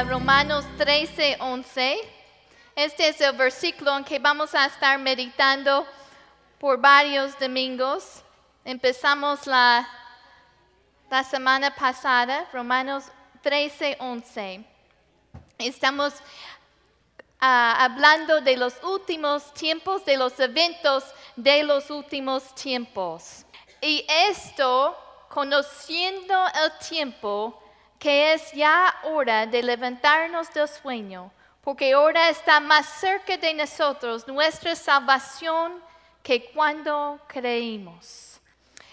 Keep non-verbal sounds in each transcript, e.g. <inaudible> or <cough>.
Romanos 13, 11. Este es el versículo en que vamos a estar meditando por varios domingos. Empezamos la, la semana pasada, Romanos 13, 11. Estamos ah, hablando de los últimos tiempos, de los eventos de los últimos tiempos. Y esto, conociendo el tiempo, que es ya hora de levantarnos del sueño, porque ahora está más cerca de nosotros nuestra salvación que cuando creímos.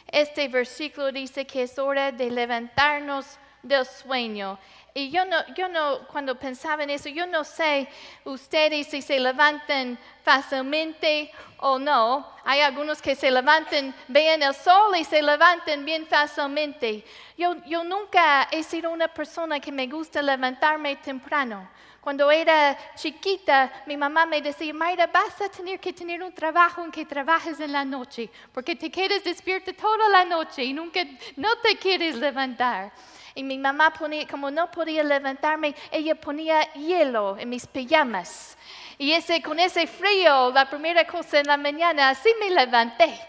Este versículo dice que es hora de levantarnos del sueño. Y yo no, yo no, cuando pensaba en eso, yo no sé ustedes si se levantan fácilmente o no. Hay algunos que se levantan, ven el sol y se levantan bien fácilmente. Yo, yo nunca he sido una persona que me gusta levantarme temprano. Cuando era chiquita, mi mamá me decía, Mayra, vas a tener que tener un trabajo en que trabajes en la noche, porque te quedas despierta toda la noche y nunca, no te quieres levantar. Y mi mamá ponía, como no podía levantarme, ella ponía hielo en mis pijamas. Y ese, con ese frío, la primera cosa en la mañana, así me levanté.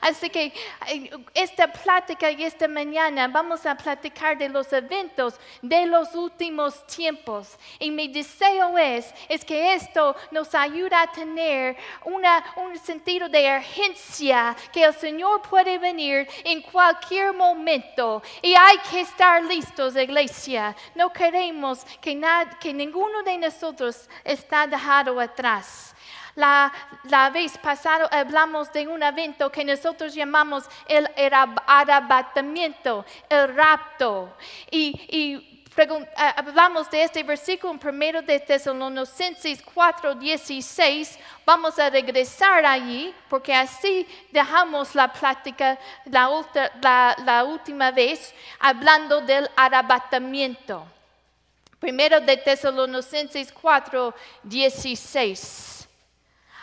Así que esta plática y esta mañana vamos a platicar de los eventos de los últimos tiempos. Y mi deseo es, es que esto nos ayude a tener una, un sentido de urgencia, que el Señor puede venir en cualquier momento. Y hay que estar listos, iglesia. No queremos que, que ninguno de nosotros está dejado atrás. La, vez pasada hablamos de un evento que nosotros llamamos el arrebatamiento, el rapto. Y, eh, hablamos de este versículo en primero de Tesalonicenses 4:16. Vamos a regresar allí porque así dejamos la plática la, última vez hablando del arrebatamiento. Primero de Tesalonicenses 4:16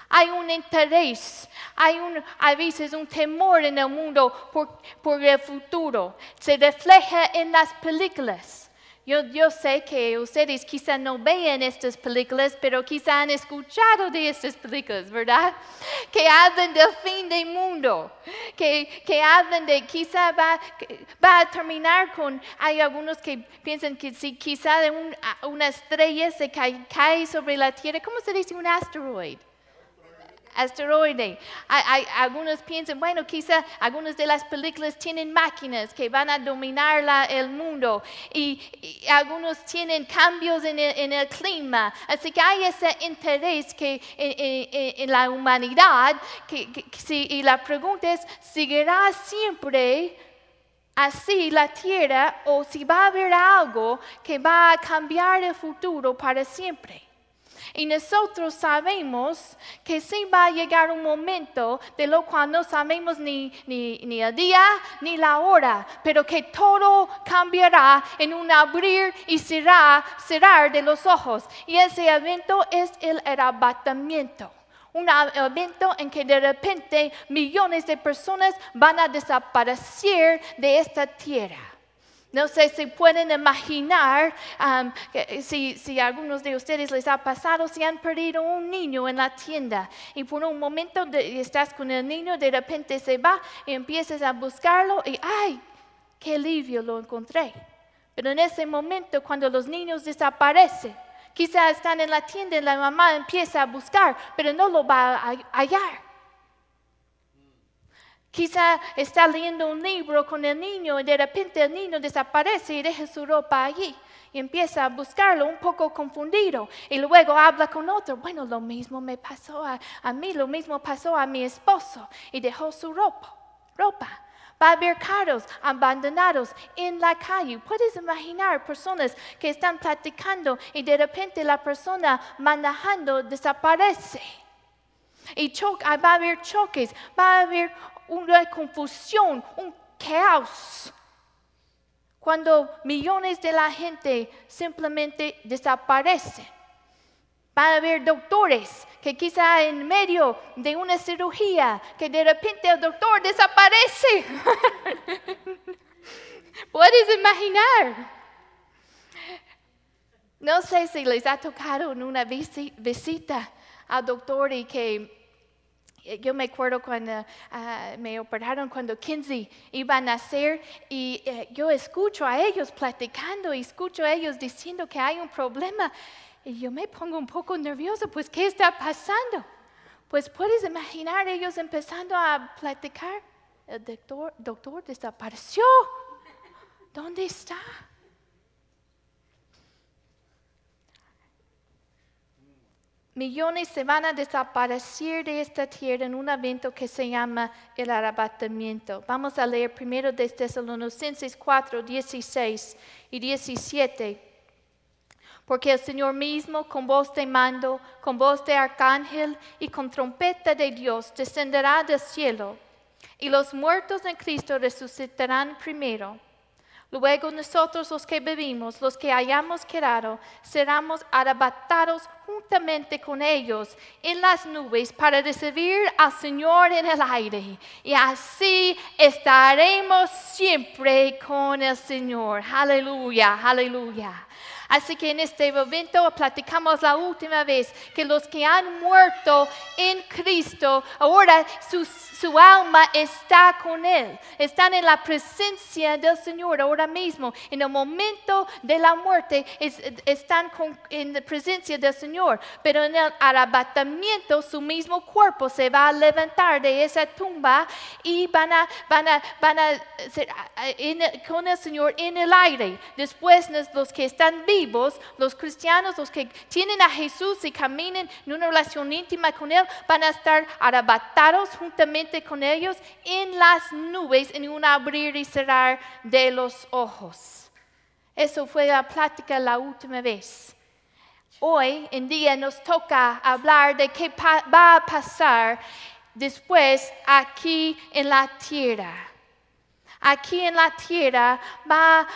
hay un interés, hay un, a veces un temor en el mundo por, el futuro. Se refleja en las películas. Yo, sé que ustedes quizá no vean estas películas, pero quizá han escuchado de estas películas, ¿verdad? Que hablan del fin del mundo, que, que hablan de quizá va, va, a terminar con, hay algunos que piensan que si quizá una estrella se cae, cae sobre la Tierra, ¿cómo se dice un asteroide? Asteroide. Algunos piensan, bueno, quizá algunas de las películas tienen máquinas que van a dominar el mundo y, algunos tienen cambios en el, clima. Así que hay ese interés que en, la humanidad y la pregunta es, ¿seguirá siempre? así la tierra o si va a haber algo que va a cambiar el futuro para siempre. Y nosotros sabemos que sí va a llegar un momento de lo cual no sabemos ni, ni, el día ni la hora, pero que todo cambiará en un abrir y cerrar, cerrar de los ojos. Y ese evento es el arrebatamiento un evento en que de repente millones de personas van a desaparecer de esta tierra. No sé si pueden imaginar um, si, algunos de ustedes les ha pasado, si han perdido un niño en la tienda y por un momento estás con el niño, de repente se va y empiezas a buscarlo y ¡ay! ¡Qué alivio lo encontré! Pero en ese momento, cuando los niños desaparecen, quizás están en la tienda y la mamá empieza a buscar, pero no lo va a hallar. Quizá está leyendo un libro con el niño y de repente el niño desaparece y deja su ropa allí y empieza a buscarlo un poco confundido y luego habla con otro. Bueno, lo mismo me pasó a, mí, lo mismo pasó a mi esposo y dejó su ropa. ropa. Va a haber carros abandonados en la calle. Puedes imaginar personas que están platicando y de repente la persona manejando desaparece. Y va a haber choques, va a haber una confusión, un caos. Cuando millones de la gente simplemente desaparecen. Va a haber doctores que quizá en medio de una cirugía, que de repente el doctor desaparece. <laughs> Puedes imaginar. No sé si les ha tocado en una visi- visita al doctor y que yo me acuerdo cuando ah, me operaron cuando Kinsey iba a nacer y eh, yo escucho a ellos platicando y escucho a ellos diciendo que hay un problema y yo me pongo un poco nerviosa, pues ¿qué está pasando? Pues puedes imaginar ellos empezando a platicar. El doctor, doctor desapareció. ¿Dónde está? Millones se van a desaparecer de esta tierra en un evento que se llama el arrebatamiento. Vamos a leer primero de Tesalonicenses 4, 16 y 17. Porque el Señor mismo, con voz de mando, con voz de arcángel y con trompeta de Dios, descenderá del cielo, y los muertos en Cristo resucitarán primero. Luego nosotros los que vivimos, los que hayamos quedado, seremos arrebatados juntamente con ellos en las nubes para recibir al Señor en el aire. Y así estaremos siempre con el Señor. Aleluya, aleluya. Así que en este momento platicamos la última vez que los que han muerto en Cristo, ahora su, alma está con Él. Están en la presencia del Señor ahora mismo. En el momento de la muerte es- están con- en la presencia del Señor. Pero en el arrebatamiento su mismo cuerpo se va a levantar de esa tumba y van a, ser con el Señor en el aire. Después los que están vivos, los cristianos, los que tienen a Jesús y caminan en una relación íntima con Él, van a estar arrebatados juntamente con ellos en las nubes en un abrir y cerrar de los ojos. Eso fue la plática la última vez. Hoy en día nos toca hablar de qué va a pasar después aquí en la tierra. Aquí en la tierra va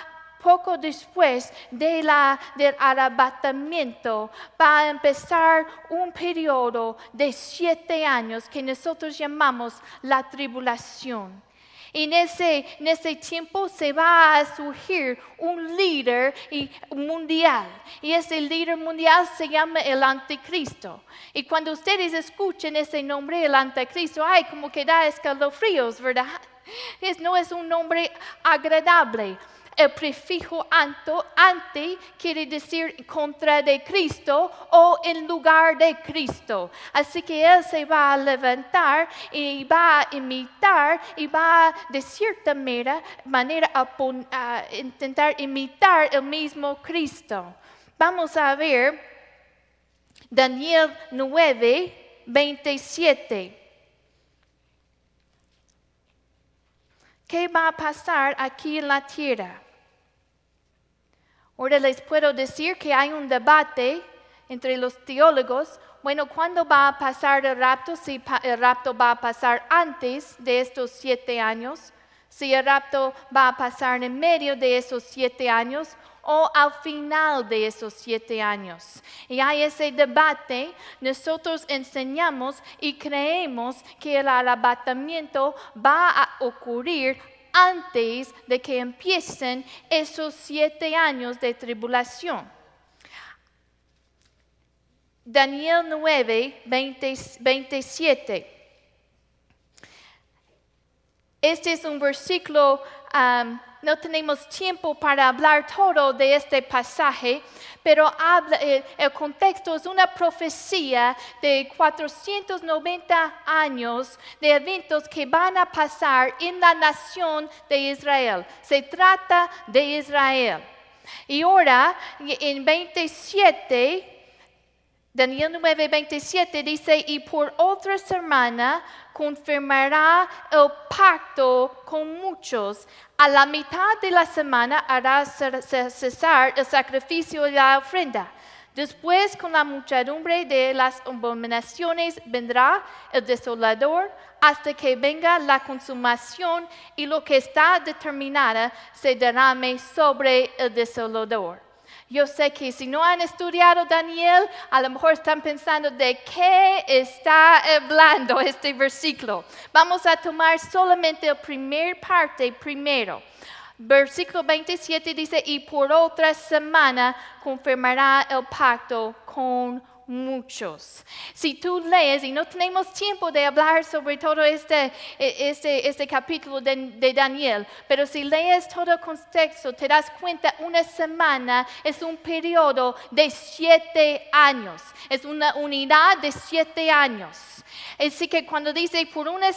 poco después de la, del arrebatamiento, va a empezar un periodo de siete años que nosotros llamamos la tribulación. En ese, en ese tiempo se va a surgir un líder mundial. Y ese líder mundial se llama el anticristo. Y cuando ustedes escuchen ese nombre, el anticristo, ay, como que da escalofríos, ¿verdad? <laughs> Es, no es un nombre agradable. El prefijo anto, ante quiere decir contra de Cristo o en lugar de Cristo. Así que Él se va a levantar y va a imitar y va de cierta manera, manera a, a intentar imitar el mismo Cristo. Vamos a ver Daniel 9, 27. ¿Qué va a pasar aquí en la tierra? Ahora les puedo decir que hay un debate entre los teólogos. Bueno, ¿cuándo va a pasar el rapto? Si el rapto va a pasar antes de estos siete años, si el rapto va a pasar en medio de esos siete años o al final de esos siete años. Y hay ese debate. Nosotros enseñamos y creemos que el arrebatamiento va a ocurrir antes de que empiecen esos siete años de tribulación. Daniel 9, 20 27. Este es un versículo, no tenemos tiempo para hablar todo de este pasaje, pero eh, el contexto es una profecía de 490 años de eventos que van a pasar en la nación de Israel. Se trata de Israel. Y ahora, en 27, Daniel 9:27 dice, y por otra semana confirmará el pacto con muchos. A la mitad de la semana hará ce- ce- cesar el sacrificio y la ofrenda. Después, con la muchedumbre de las abominaciones, vendrá el desolador hasta que venga la consumación y lo que está determinada se derrame sobre el desolador. Yo sé que si no han estudiado Daniel, a lo mejor están pensando de qué está hablando este versículo. Vamos a tomar solamente la primera parte primero. Versículo 27 dice, y por otra semana confirmará el pacto con muchos. Si tú lees, y no tenemos tiempo de hablar sobre todo este, e, este, este capítulo de, de, Daniel, pero si lees todo el contexto, te das cuenta, una semana es un periodo de siete años, es una unidad de siete años. Así que cuando dice por una,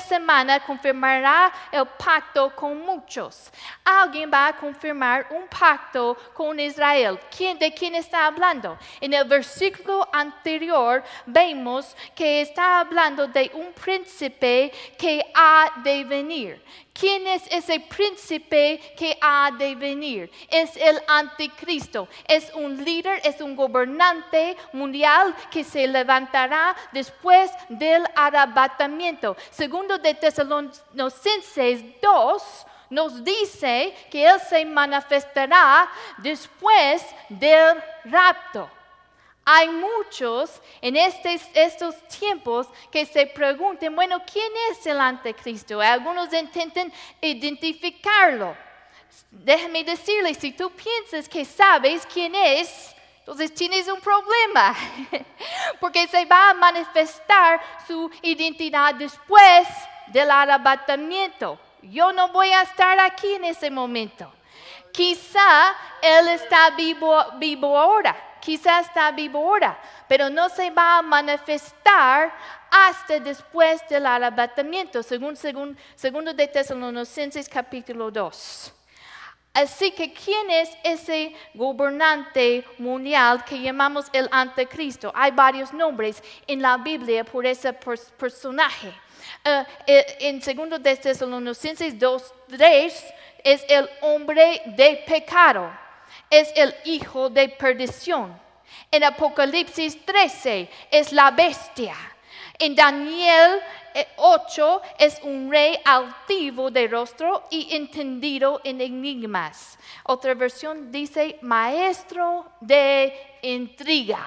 semana confirmará el pacto con muchos, alguien va a confirmar un pacto con Israel. ¿Quién, ¿De quién está hablando? En el versículo anterior vemos que está hablando de un príncipe que ha de venir. ¿Quién es ese príncipe que ha de venir? Es el anticristo. Es un líder, es un gobernante mundial que se levantará después del arrebatamiento. Segundo de Tesalonicenses 2 nos dice que Él se manifestará después del rapto. Hay muchos en estos tiempos que se pregunten, bueno, ¿quién es el anticristo? Algunos intentan identificarlo. Déjame decirle, si tú piensas que sabes quién es, entonces tienes un problema, <laughs> porque se va a manifestar su identidad después del arrebatamiento. Yo no voy a estar aquí en ese momento. Quizá Él está vivo, vivo ahora quizás está vivo ahora, pero no se va a manifestar hasta después del arrebatamiento, según, según segundo de Tesalonicenses capítulo 2. Así que, ¿quién es ese gobernante mundial que llamamos el anticristo? Hay varios nombres en la Biblia por ese personaje. Uh, en segundo de Tesalonicenses 2.3 es el hombre de pecado es el hijo de perdición. En Apocalipsis 13 es la bestia. En Daniel 8 eh, es un rey altivo de rostro y entendido en enigmas. Otra versión dice maestro de intriga.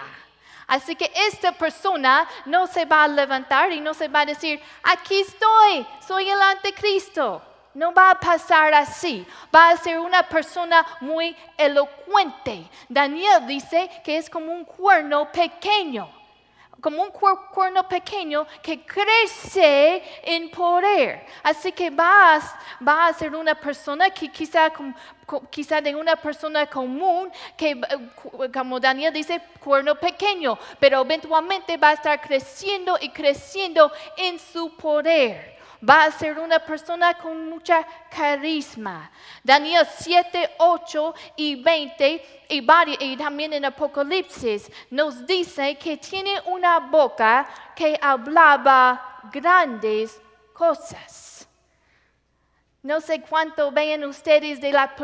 Así que esta persona no se va a levantar y no se va a decir, aquí estoy, soy el anticristo. No va a pasar así. Va a ser una persona muy elocuente. Daniel dice que es como un cuerno pequeño. Como un cuerno pequeño que crece en poder. Así que va a, ser una persona que quizá, quizá de una persona común, que como Daniel dice, cuerno pequeño, pero eventualmente va a estar creciendo y creciendo en su poder va a ser una persona con mucha carisma. Daniel 7, 8 y 20 y, y también en Apocalipsis nos dice que tiene una boca que hablaba grandes cosas. No sé cuánto ven ustedes de la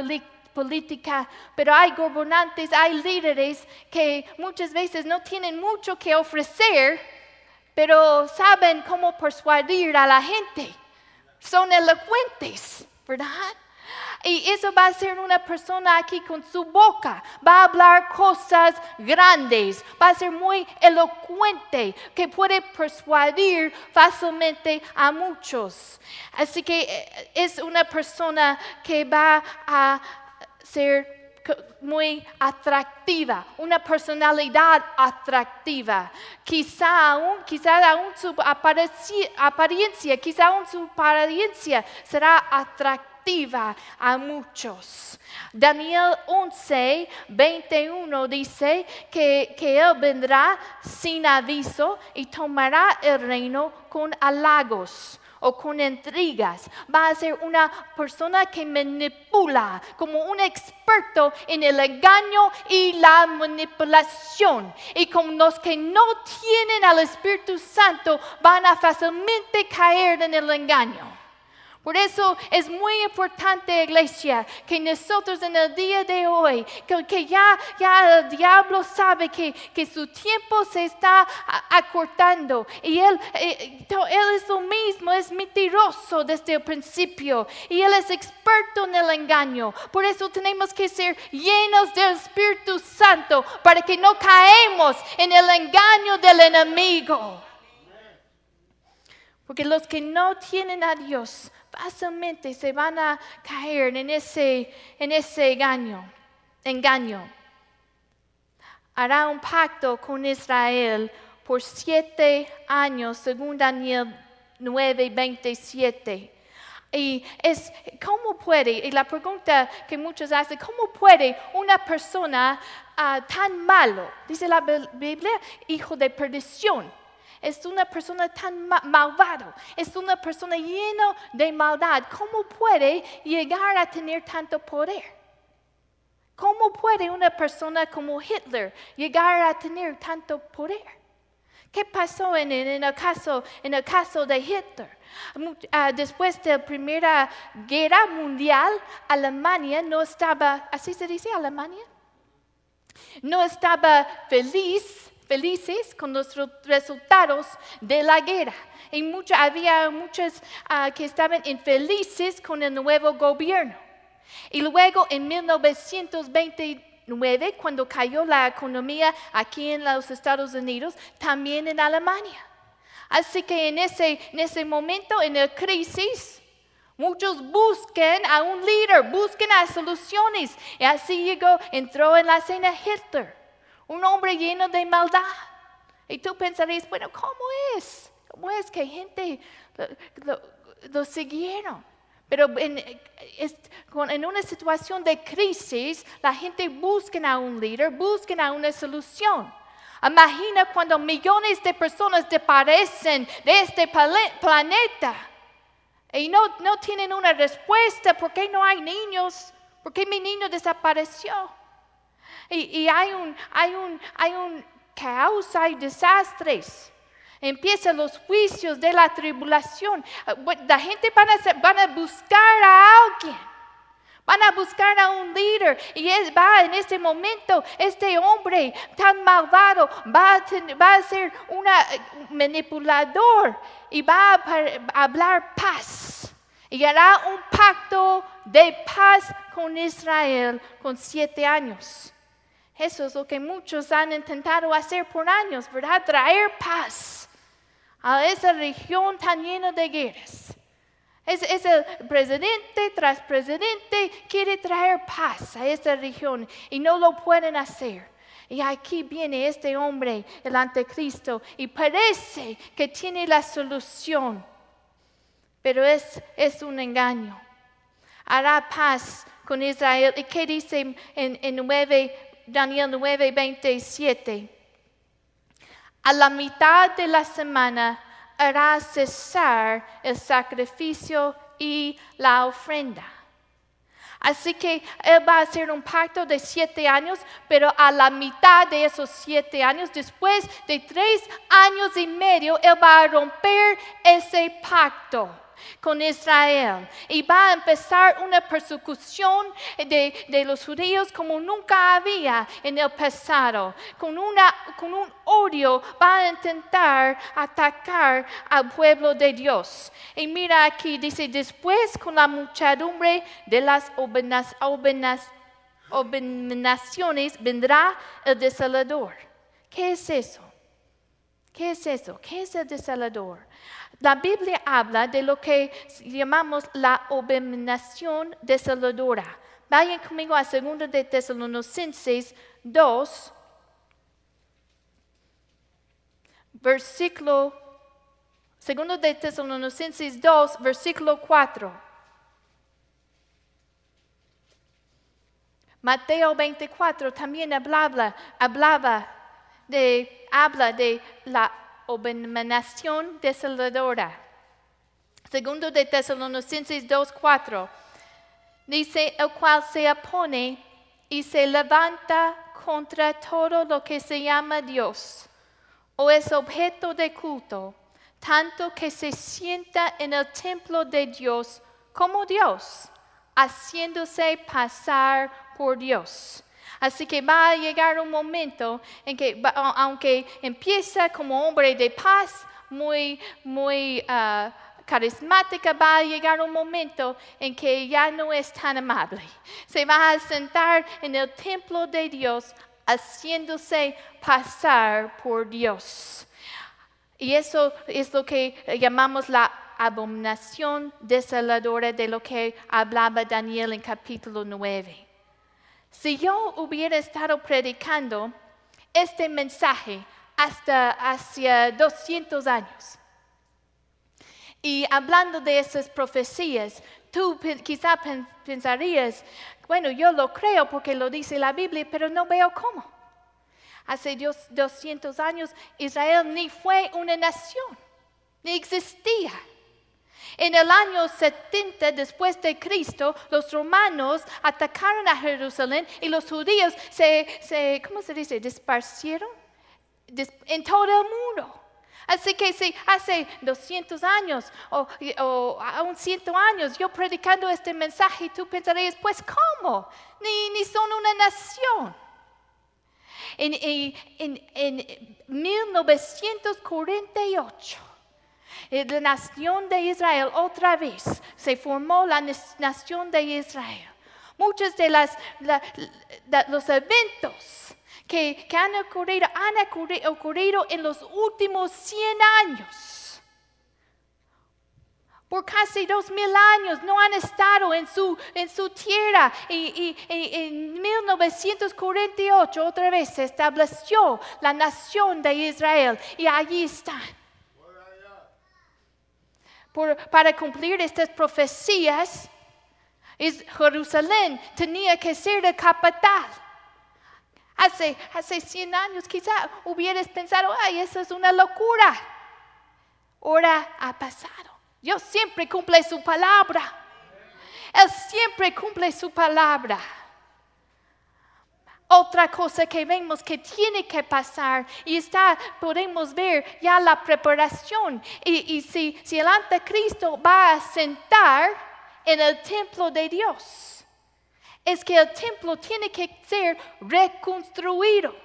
política, pero hay gobernantes, hay líderes que muchas veces no tienen mucho que ofrecer, pero saben cómo persuadir a la gente. Son elocuentes, ¿verdad? Y eso va a ser una persona aquí con su boca. Va a hablar cosas grandes. Va a ser muy elocuente, que puede persuadir fácilmente a muchos. Así que eh, es una persona que va a ser muy atractiva, una personalidad atractiva. Quizá aún, quizá aún su apariencia, quizá aún su apariencia será atractiva a muchos. Daniel 11, 21 dice que, que Él vendrá sin aviso y tomará el reino con halagos o con intrigas. Va a ser una persona que manipula como un experto en el engaño y la manipulación. Y con los que no tienen al Espíritu Santo van a fácilmente caer en el engaño. Por eso es muy importante, iglesia, que nosotros en el día de hoy, que, ya, ya el diablo sabe que, que su tiempo se está acortando y él, eh, él es lo mismo, es mentiroso desde el principio y él es experto en el engaño. Por eso tenemos que ser llenos del Espíritu Santo para que no caemos en el engaño del enemigo. Porque los que no tienen a Dios fácilmente se van a caer en ese, en ese engaño, engaño. Hará un pacto con Israel por siete años, según Daniel 9, 27. Y es, ¿cómo puede? Y la pregunta que muchos hacen, ¿cómo puede una persona ah, tan malo, dice la Biblia, hijo de perdición? Es una persona tan malvado, es una persona llena de maldad. ¿Cómo puede llegar a tener tanto poder? ¿Cómo puede una persona como Hitler llegar a tener tanto poder? ¿Qué pasó en, el, caso, en el caso de Hitler? Ah, después de la Primera Guerra Mundial, Alemania no estaba, ¿así se dice Alemania? No estaba feliz, felices con los resultados de la guerra. Y había muchos ah, que estaban infelices con el nuevo gobierno. Y luego en 1920 cuando cayó la economía aquí en los Estados Unidos, también en Alemania. Así que en ese, en ese momento, en la crisis, muchos busquen a un líder, busquen a soluciones. Y así llegó, entró en la escena Hitler, un hombre lleno de maldad. Y tú pensarías, bueno, ¿cómo es? ¿Cómo es que gente lo siguieron? Pero en, una situación de crisis, la gente busca a un líder, busca a una solución. Imagina cuando millones de personas desaparecen de este planeta y no, tienen una respuesta. ¿Por qué no hay niños? ¿Por qué mi niño desapareció? Y, hay, un, hay, un, hay un caos, hay desastres empiezan los juicios de la tribulación. Ah, la gente van a, a buscar a alguien. Van a buscar a un líder y es, va en este momento, este hombre tan malvado va a, va a ser un manipulador y va a hablar paz y hará un pacto de paz con Israel con siete años. Eso es lo que muchos han intentado hacer por años, ¿verdad? Traer paz a esa región tan llena de guerras. Es, el presidente tras presidente quiere traer paz a esa región y no lo pueden hacer. Y aquí viene este hombre, el anticristo, y parece que tiene la solución, pero es, es un engaño. Hará paz con Israel. ¿Y qué dice en, en 9, Daniel 9, 27? A la mitad de la semana hará cesar el sacrificio y la ofrenda. Así que Él va a hacer un pacto de siete años, pero a la mitad de esos siete años, después de tres años y medio, Él va a romper ese pacto con Israel y va a empezar una persecución de, los judíos como nunca había en el pasado. Con, una, con un odio va a intentar atacar al pueblo de Dios. Y mira aquí, dice, después con la muchedumbre de las abominaciones vendrá el desolador. ¿Qué es eso? ¿Qué es eso? ¿Qué es el desolador? La Biblia habla de lo que llamamos la abominación desoladora. Vayan conmigo a 2 de Tesalonicenses 2, versículo 2 de Tesalonicenses 2, versículo 4. Mateo 24 también hablaba, hablaba de, habla de la abominación desoladora. Segundo de Tesalonicenses 2.4 dice, el cual se opone y se levanta contra todo lo que se llama Dios o es objeto de culto, tanto que se sienta en el templo de Dios como Dios, haciéndose pasar por Dios. Así que va a llegar un momento en que, aunque empieza como hombre de paz, muy, muy ah, carismática, va a llegar un momento en que ya no es tan amable. Se va a sentar en el templo de Dios haciéndose pasar por Dios. Y eso es lo que llamamos la abominación desoladora de lo que hablaba Daniel en capítulo 9. Si yo hubiera estado predicando este mensaje hasta hacia 200 años, y hablando de esas profecías, tú quizá pensarías, bueno, yo lo creo porque lo dice la Biblia, pero no veo cómo. Hace 200 años Israel ni fue una nación, ni existía. En el año 70 después de Cristo, los romanos atacaron a Jerusalén y los judíos se, ¿cómo se dice?, disparcieron en todo el mundo. Así que si hace 200 años o, o aún 100 años yo predicando este mensaje, tú pensarías, pues ¿cómo? Ni, ni son una nación. En, en, en 1948, la nación de Israel otra vez se formó la nación de Israel. Muchos de los eventos que, han, ocurrido, han ocurrido, en los últimos 100 años. Por casi dos mil años no han estado en su, en su tierra y, en 1948 otra vez se estableció la nación de Israel y allí están. Para cumplir estas profecías, Jerusalén tenía que ser la capital. Hace, hace 100 años quizá hubieras pensado, ay, eso es una locura. Ahora ha pasado. Dios siempre cumple su palabra. Él siempre cumple su palabra. Otra cosa que vemos que tiene que pasar y está, podemos ver ya la preparación. Y, si, si el anticristo va a sentar en el templo de Dios es que el templo tiene que ser reconstruido.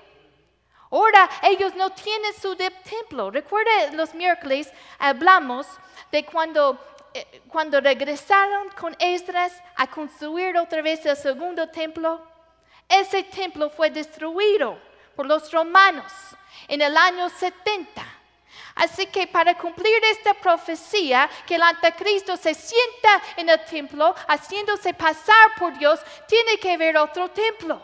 Ahora ellos no tienen su templo. Recuerda los miércoles hablamos de cuando, eh, cuando regresaron con Esdras a construir otra vez el segundo templo. Ese templo fue destruido por los romanos en el año 70. Así que para cumplir esta profecía, que el anticristo se sienta en el templo haciéndose pasar por Dios, tiene que haber otro templo.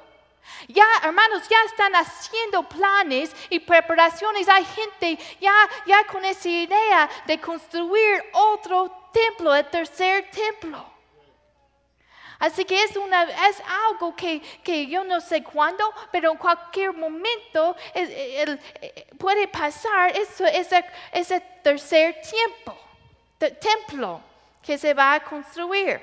Ya, hermanos, ya están haciendo planes y preparaciones. Hay gente ya, ya con esa idea de construir otro templo, el tercer templo. Así que es, algo que, yo no sé cuándo, pero en cualquier momento eh, puede pasar eso, ese, tercer tiempo, templo que se va a construir.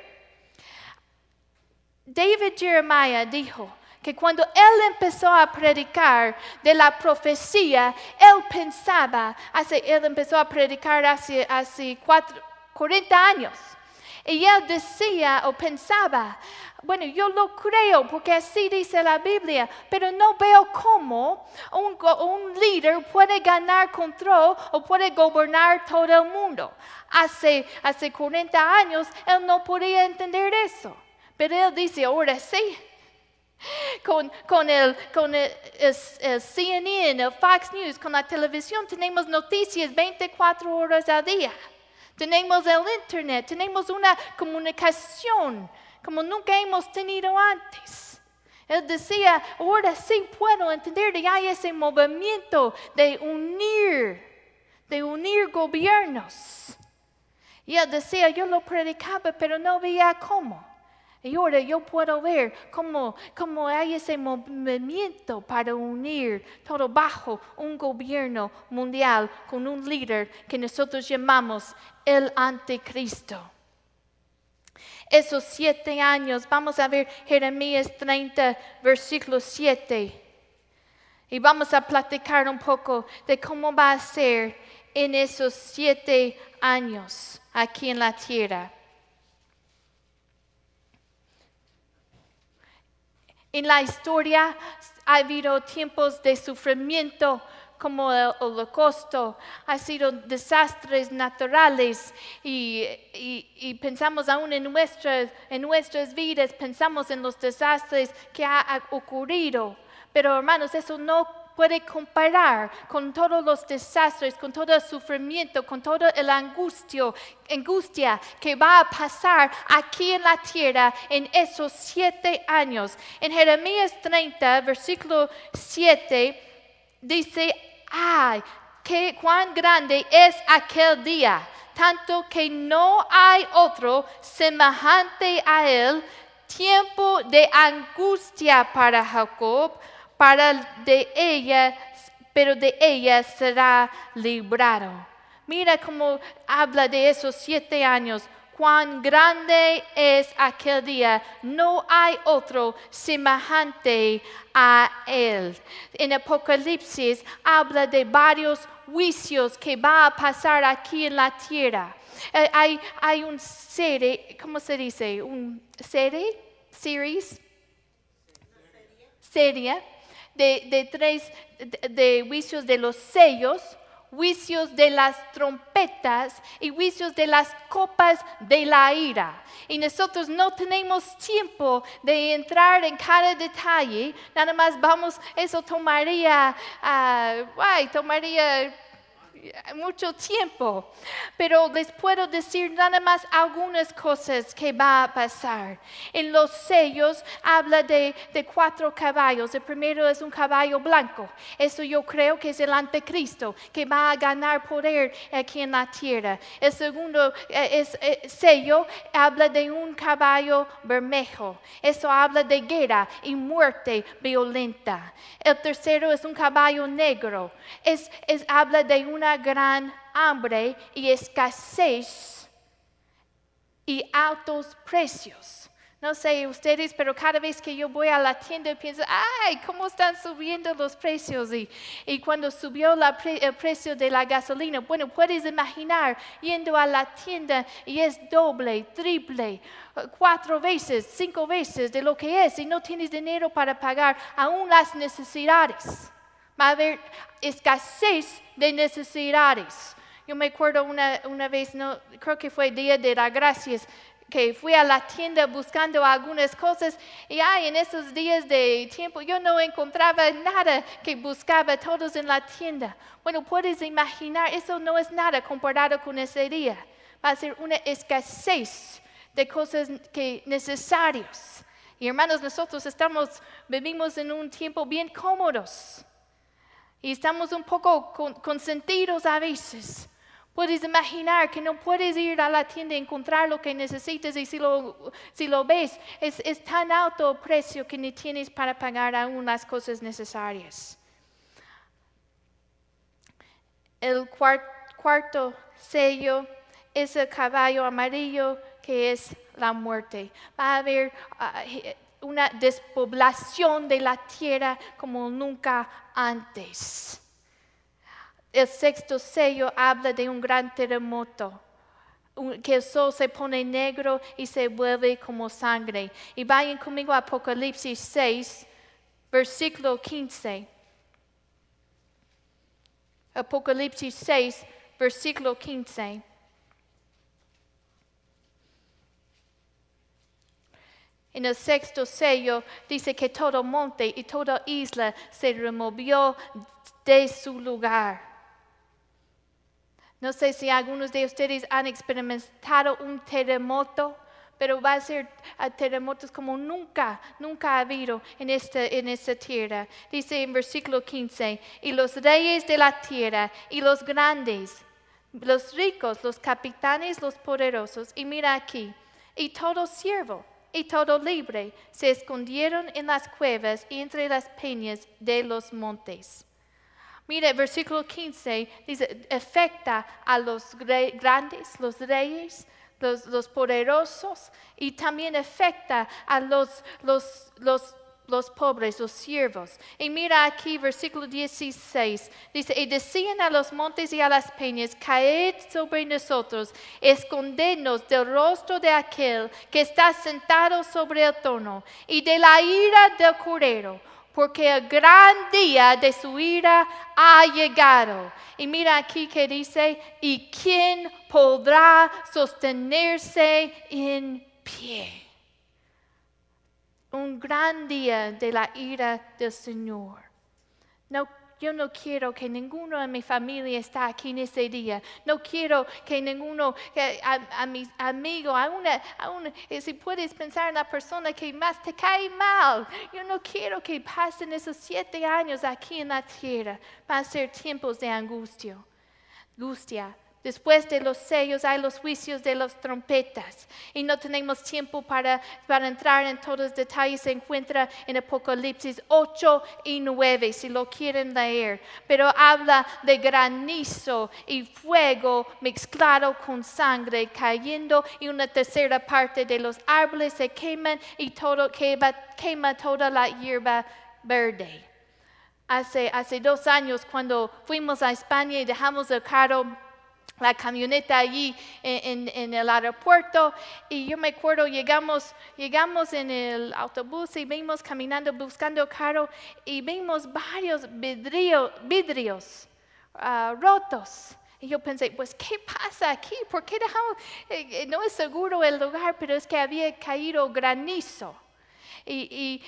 David Jeremiah dijo, que cuando él empezó a predicar de la profecía, él pensaba, hace, él empezó a predicar hace, hace 40 años. Él decía o pensaba, bueno, yo lo creo porque así dice la Biblia, pero no veo cómo un, líder puede ganar control o puede gobernar todo el mundo. Hace, hace 40 años él no podía entender eso, pero él dice, ahora sí. Con, con, el, con el, CNN, el Fox News, con la televisión, tenemos noticias 24 horas al día tenemos el Internet, tenemos una comunicación como nunca hemos tenido antes. Él decía, ahora sí puedo entender que hay ese movimiento de unir, de unir gobiernos. Y él decía, yo lo predicaba, pero no veía cómo. Y ahora yo puedo ver cómo, cómo, hay ese movimiento para unir todo bajo un gobierno mundial con un líder que nosotros llamamos el anticristo. Esos siete años, vamos a ver Jeremías 30, versículo 7. Y vamos a platicar un poco de cómo va a ser en esos siete años aquí en la tierra. En la historia ha habido tiempos de sufrimiento como el holocausto, ha sido desastres naturales y, pensamos aún en nuestras, en nuestras vidas, pensamos en los desastres que ha ocurrido. Pero hermanos, eso no puede comparar con todos los desastres, con todo el sufrimiento, con toda la angustia, angustia que va a pasar aquí en la tierra en esos siete años. En Jeremías 30, versículo 7, dice, ay, que cuán grande es aquel día, tanto que no hay otro semejante a él, tiempo de angustia para Jacob, para de ella, pero de ella será librado. Mira cómo habla de esos siete años cuán grande es aquel día. No hay otro semejante a él. En Apocalipsis habla de varios juicios que va a pasar aquí en la tierra. Eh, hay, hay un serie, ¿cómo se dice? ¿Un serie? ¿Series? Serie de, de tres de juicios de los sellos juicios de las trompetas y juicios de las copas de la ira. Y nosotros no tenemos tiempo de entrar en cada detalle, nada más vamos, eso tomaría, uh, tomaría mucho tiempo, pero les puedo decir nada más algunas cosas que va a pasar. En los sellos habla de, cuatro caballos. El primero es un caballo blanco. Eso yo creo que es el anticristo que va a ganar poder aquí en la tierra. El segundo eh, eh, sello habla de un caballo bermejo. Eso habla de guerra y muerte violenta. El tercero es un caballo negro. Es habla de una gran hambre y escasez y altos precios. No sé ustedes, pero cada vez que yo voy a la tienda pienso, ay, ¿cómo están subiendo los precios? Y, y cuando subió el precio de la gasolina, bueno, puedes imaginar yendo a la tienda y es doble, triple, cuatro veces, cinco veces de lo que es y no tienes dinero para pagar aún las necesidades. Va a haber escasez de necesidades. Yo me acuerdo una, una vez, no, creo que fue Día de las Gracias, que fui a la tienda buscando algunas cosas y ay, en esos días de tiempo yo no encontraba nada que buscaba todos en la tienda. Bueno, puedes imaginar, eso no es nada comparado con ese día. Va a ser una escasez de cosas que necesarios. Y hermanos, nosotros estamos, vivimos en un tiempo bien cómodos. Y estamos un poco consentidos a veces. Puedes imaginar que no puedes ir a la tienda y encontrar lo que necesitas y si lo, si lo ves, es, es, tan alto el precio que ni tienes para pagar aún las cosas necesarias. El cuarto sello es el caballo amarillo que es la muerte. Va a haber ah, una despoblación de la tierra como nunca antes. El sexto sello habla de un gran terremoto, que el sol se pone negro y se vuelve como sangre. Y vayan conmigo a Apocalipsis 6, versículo 15. Apocalipsis 6, versículo 15. En el sexto sello dice que todo monte y toda isla se removió de su lugar. No sé si algunos de ustedes han experimentado un terremoto, pero va a ser terremotos como nunca, nunca ha habido en esta, en esta tierra. Dice en versículo 15, y los reyes de la tierra y los grandes, los ricos, los capitanes, los poderosos, y mira aquí, y todo siervo y todo libre se escondieron en las cuevas y entre las peñas de los montes. Mire, versículo 15 dice, afecta a los grandes, los reyes, los, poderosos y también afecta a los, los, los los pobres, los siervos. Y mira aquí versículo 16, dice, y decían a los montes y a las peñas, caed sobre nosotros, escondenos del rostro de aquel que está sentado sobre el trono y de la ira del curero, porque el gran día de su ira ha llegado. Y mira aquí que dice, ¿y quién podrá sostenerse en pie? Un gran día de la ira del Señor. No, Yo no quiero que ninguno de mi familia está aquí en ese día. No quiero que ninguno, que a, mis amigos, a una, a una, si puedes pensar en la persona que más te cae mal. Yo no quiero que pasen esos siete años aquí en la tierra. Van a ser tiempos de angustia. Angustia. Después de los sellos hay los juicios de las trompetas. Y no tenemos tiempo para, para, entrar en todos los detalles. Se encuentra en Apocalipsis 8 y 9, si lo quieren leer. Pero habla de granizo y fuego mezclado con sangre cayendo y una tercera parte de los árboles se queman y todo quema, quema toda la hierba verde. Hace, hace dos años cuando fuimos a España y dejamos el carro la camioneta allí en, el aeropuerto y yo me acuerdo llegamos, llegamos en el autobús y vimos caminando buscando carro y vimos varios vidrios ah, rotos. Y yo pensé, pues, ¿qué pasa aquí? ¿Por qué dejamos? Eh, eh, no es seguro el lugar, pero es que había caído granizo y,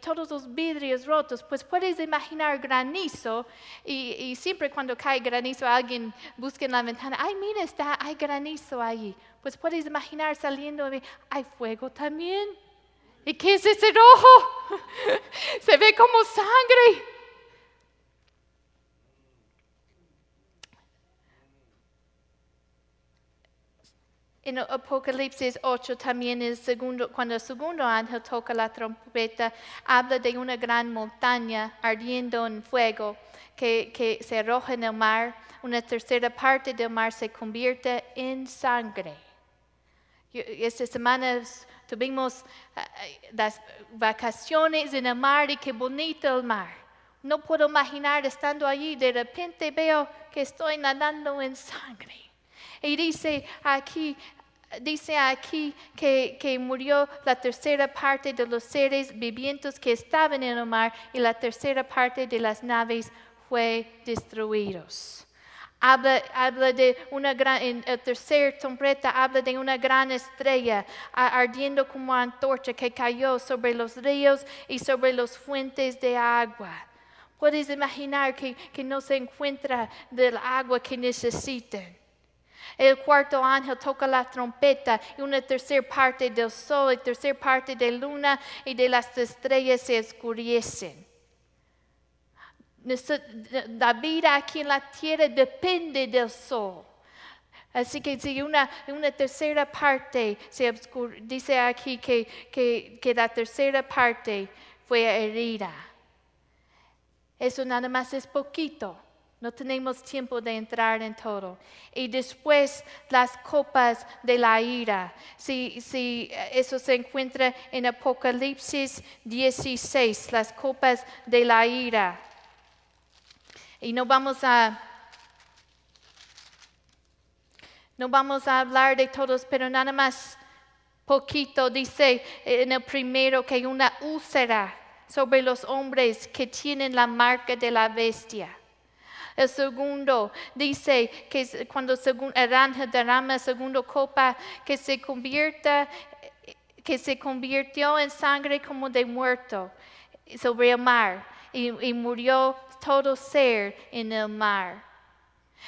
todos los vidrios rotos, pues puedes imaginar granizo y, siempre cuando cae granizo alguien busca en la ventana, ay mira, está, hay granizo ahí. Pues puedes imaginar saliendo y hay fuego también. ¿Y qué es ese rojo? <laughs> Se ve como sangre. En Apocalipsis 8 también el segundo, cuando el segundo ángel toca la trompeta, habla de una gran montaña ardiendo en fuego que, que se arroja en el mar. Una tercera parte del mar se convierte en sangre. Esta semana tuvimos eh, las vacaciones en el mar y qué bonito el mar. No puedo imaginar estando allí, de repente veo que estoy nadando en sangre. Y dice aquí, dice aquí que, que, murió la tercera parte de los seres vivientes que estaban en el mar y la tercera parte de las naves fue destruidos. Habla, habla de una gran, en el tercer trompeta habla de una gran estrella ardiendo como antorcha que cayó sobre los ríos y sobre las fuentes de agua. Puedes imaginar que, que no se encuentra del agua que necesitan. El cuarto ángel toca la trompeta y una tercera parte del sol y tercera parte de luna y de las estrellas se oscurecen. La vida aquí en la tierra depende del sol. Así que si una, una tercera parte se dice aquí que, que, que la tercera parte fue herida. Eso nada más es poquito. No tenemos tiempo de entrar en todo. Y después las copas de la ira. Si, si eso se encuentra en Apocalipsis 16, las copas de la ira. Y no vamos a no vamos a hablar de todos, pero nada más poquito dice en el primero que hay una úlcera sobre los hombres que tienen la marca de la bestia. El segundo dice que cuando el ángel derrama segundo copa, que se convierta, que se convirtió en sangre como de muerto sobre el mar y murió todo ser en el mar.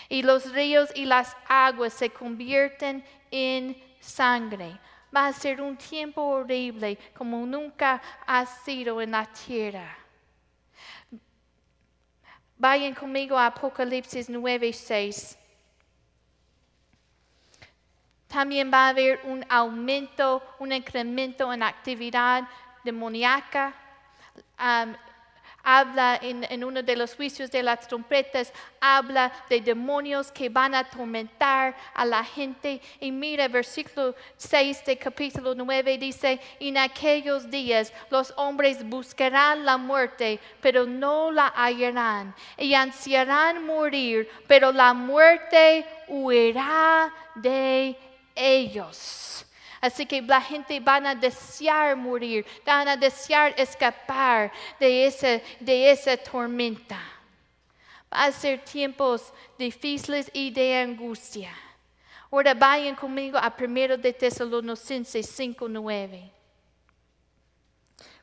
Y los ríos y las aguas se convierten en sangre. Va a ser un tiempo horrible como nunca ha sido en la tierra. Vayan conmigo a Apocalipsis 9, 6. También va a haber un aumento, un incremento en actividad demoníaca. Um, habla en, uno de los juicios de las trompetas, habla de demonios que van a atormentar a la gente. Y mira, versículo 6 de capítulo 9 dice, en aquellos días los hombres buscarán la muerte, pero no la hallarán. Y ansiarán morir, pero la muerte huirá de ellos. Así que la gente van a desear morir, van a desear escapar de esa, de esa tormenta. Va a ser tiempos difíciles y de angustia. Ahora vayan conmigo a 1 de Tesalonicenses 5.9.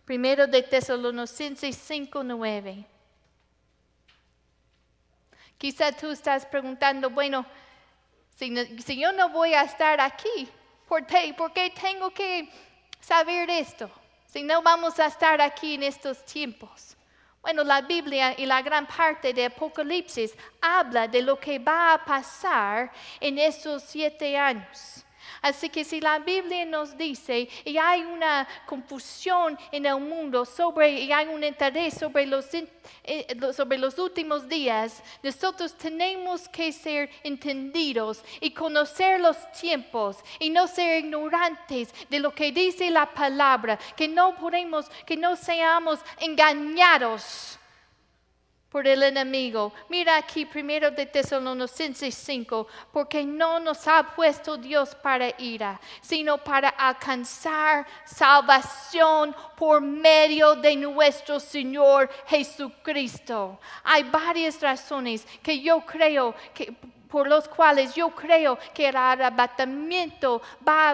Primero de Tesalonicenses 5.9. Quizá tú estás preguntando, bueno, si, no- si yo no voy a estar aquí, ¿por qué, tengo que saber esto? Si no vamos a estar aquí en estos tiempos. Bueno, la Biblia y la gran parte de Apocalipsis habla de lo que va a pasar en esos siete años. Así que si la Biblia nos dice y hay una confusión en el mundo sobre y hay un interés sobre los, eh, sobre los últimos días, nosotros tenemos que ser entendidos y conocer los tiempos y no ser ignorantes de lo que dice la palabra, que no podemos, que no seamos engañados por el enemigo. Mira aquí primero de Tesalonicenses 5, porque no nos ha puesto Dios para ira, sino para alcanzar salvación por medio de nuestro Señor Jesucristo. Hay varias razones que yo creo que por los cuales yo creo que el arrebatamiento va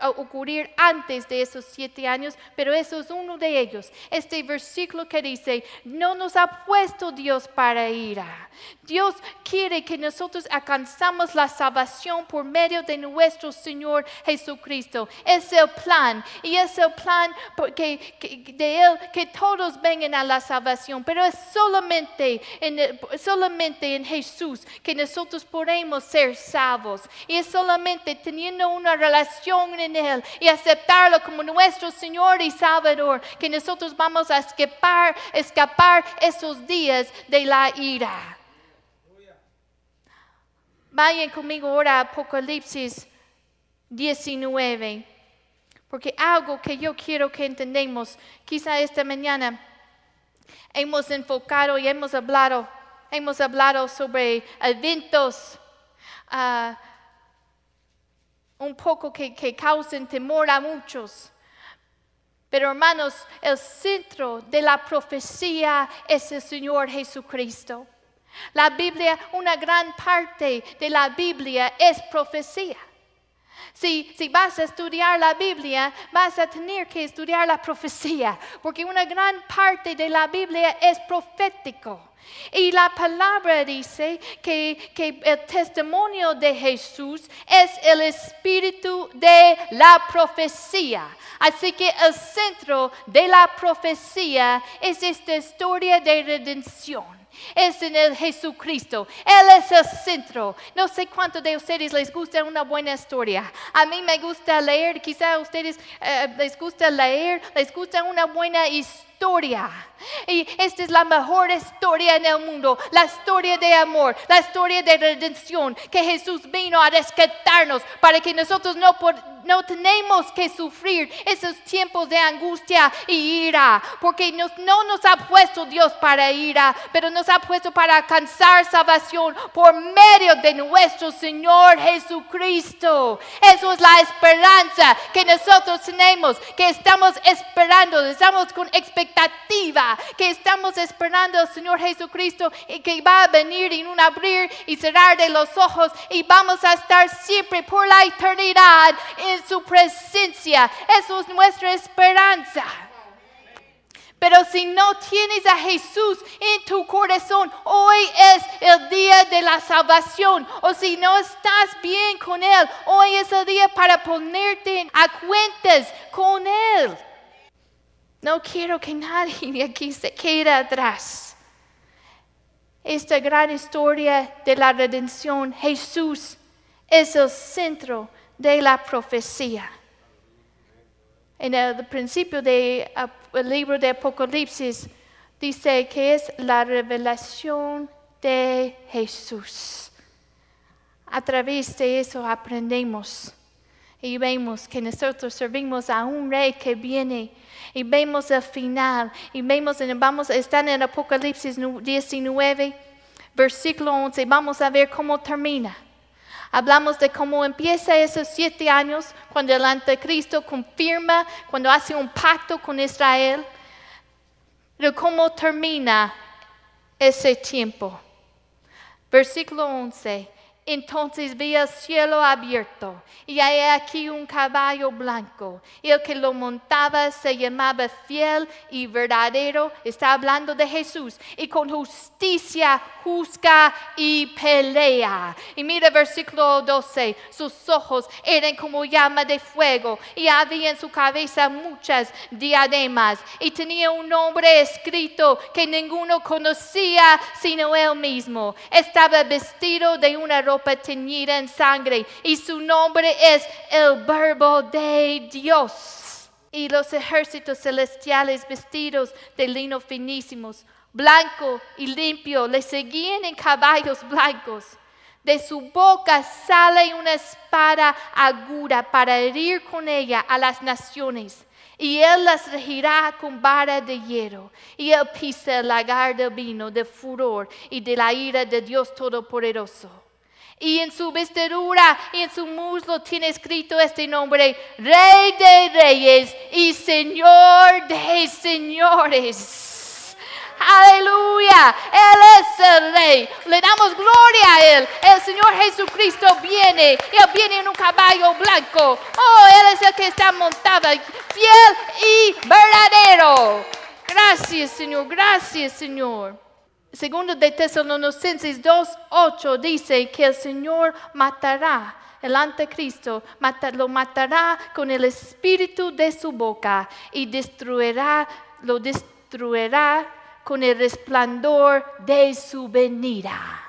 a, ocurrir antes de esos siete años, pero eso es uno de ellos. Este versículo que dice, no nos ha puesto Dios para ira. Dios quiere que nosotros alcanzamos la salvación por medio de nuestro Señor Jesucristo. Es el plan y es el plan porque, que- de Él que todos vengan a la salvación, pero es solamente en, solamente en Jesús que nosotros podemos ser salvos. Y es solamente teniendo una relación en Él y aceptarlo como nuestro Señor y Salvador que nosotros vamos a escapar, escapar esos días de la ira. Vayan conmigo ahora a Apocalipsis 19, porque algo que yo quiero que entendamos, quizá esta mañana hemos enfocado y hemos hablado, hemos hablado sobre eventos ah, un poco que, que causen temor a muchos. Pero hermanos, el centro de la profecía es el Señor Jesucristo. La Biblia, una gran parte de la Biblia es profecía. Si, si vas a estudiar la Biblia, vas a tener que estudiar la profecía, porque una gran parte de la Biblia es profético. Y la palabra dice que, que el testimonio de Jesús es el espíritu de la profecía. Así que el centro de la profecía es esta historia de redención es en el Jesucristo. Él es el centro. No sé cuánto de ustedes les gusta una buena historia. A mí me gusta leer, quizá a ustedes eh, les gusta leer, les gusta una buena historia. Y esta es la mejor historia en el mundo, la historia de amor, la historia de redención, que Jesús vino a rescatarnos para que nosotros no, no tenemos que sufrir esos tiempos de angustia y ira, porque nos- no nos ha puesto Dios para ira, pero nos ha puesto para alcanzar salvación por medio de nuestro Señor Jesucristo. Eso es la esperanza que nosotros tenemos, que estamos esperando, estamos con expectativa, que estamos esperando al Señor Jesucristo y que va a venir en un abrir y cerrar de los ojos y vamos a estar siempre por la eternidad en su presencia. Eso es nuestra esperanza. Pero si no tienes a Jesús en tu corazón, hoy es el día de la salvación. O si no estás bien con Él, hoy es el día para ponerte a cuentas con Él. No quiero que <laughs> nadie de aquí se quede atrás. Esta gran historia de la redención, Jesús es el centro de la profecía. En el principio del libro de Apocalipsis dice que es la revelación de Jesús. A través de eso aprendemos y vemos que nosotros servimos a un rey que viene y vemos el final y vemos, vamos, están en Apocalipsis 19, versículo 11, vamos a ver cómo termina. Hablamos de cómo empieza esos siete años cuando el anticristo confirma, cuando hace un pacto con Israel, pero cómo termina ese tiempo. Versículo 11. Entonces vi el cielo abierto y hay aquí un caballo blanco y el que lo montaba se llamaba fiel y verdadero. Está hablando de Jesús y con justicia juzga y pelea. Y mira versículo 12, sus ojos eran como llama de fuego y había en su cabeza muchas diademas y tenía un nombre escrito que ninguno conocía sino él mismo. Estaba vestido de una ropa teñida en sangre y su nombre es el verbo de Dios. Y los ejércitos celestiales vestidos de lino finísimos, blanco y limpio, le seguían en caballos blancos. De su boca sale una espada aguda para herir con ella a las naciones. Y él las regirá con vara de hierro. Y él pisa el lagar del vino de furor y de la ira de Dios Todopoderoso. Y en su vestidura y en su muslo tiene escrito este nombre, Rey de Reyes y Señor de Señores. Aleluya, Él es el Rey. Le damos gloria a Él. El Señor Jesucristo viene. Él viene en un caballo blanco. Oh, Él es el que está montado, fiel y verdadero. Gracias, Señor. Gracias, Señor. Segundo de Tesalonicenses 2:8 dice que el Señor matará el anticristo lo matará con el espíritu de su boca y destruirá, lo destruirá con el resplandor de su venida.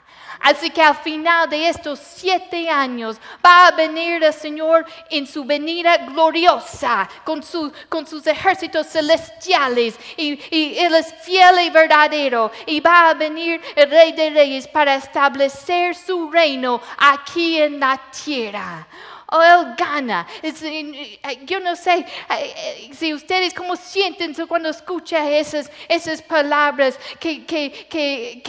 Así que al final de estos siete años va a venir el Señor en su venida gloriosa con, con sus ejércitos celestiales y, y, Él es fiel y verdadero y va a venir el Rey de Reyes para establecer su reino aquí en la tierra Él gana. yo no sé eh, si ustedes cómo sienten cuando escuchan esas, esas palabras que, que, que,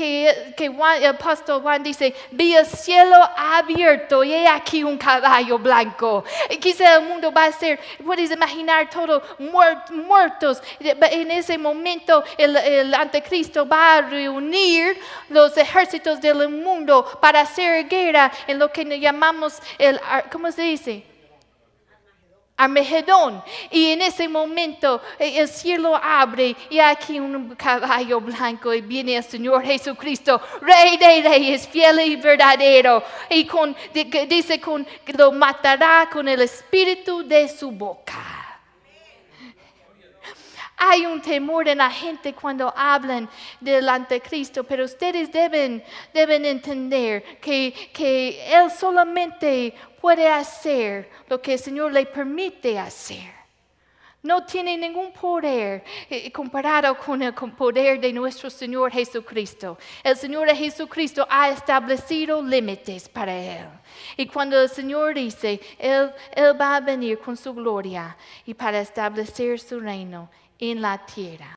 que, el apóstol Juan dice, vi el cielo abierto y hay aquí un caballo blanco. Quizá el mundo va a ser, puedes imaginar todo muertos. En ese momento el, el anticristo va a reunir los ejércitos del mundo para hacer guerra en lo que llamamos el, ¿cómo se dice? Dice? Armagedón. Y en ese momento eh, el cielo abre y aquí un caballo blanco y viene el Señor Jesucristo, Rey de Reyes, fiel y verdadero. Y con, dice con, lo matará con el espíritu de su boca. Hay un temor en la gente cuando hablan del anticristo, pero ustedes deben, deben entender que, que Él solamente puede hacer lo que el Señor le permite hacer. No tiene ningún poder eh, comparado con el poder de nuestro Señor Jesucristo. El Señor Jesucristo ha establecido límites para Él. Y cuando el Señor dice, Él, él va a venir con su gloria y para establecer su reino en la tierra.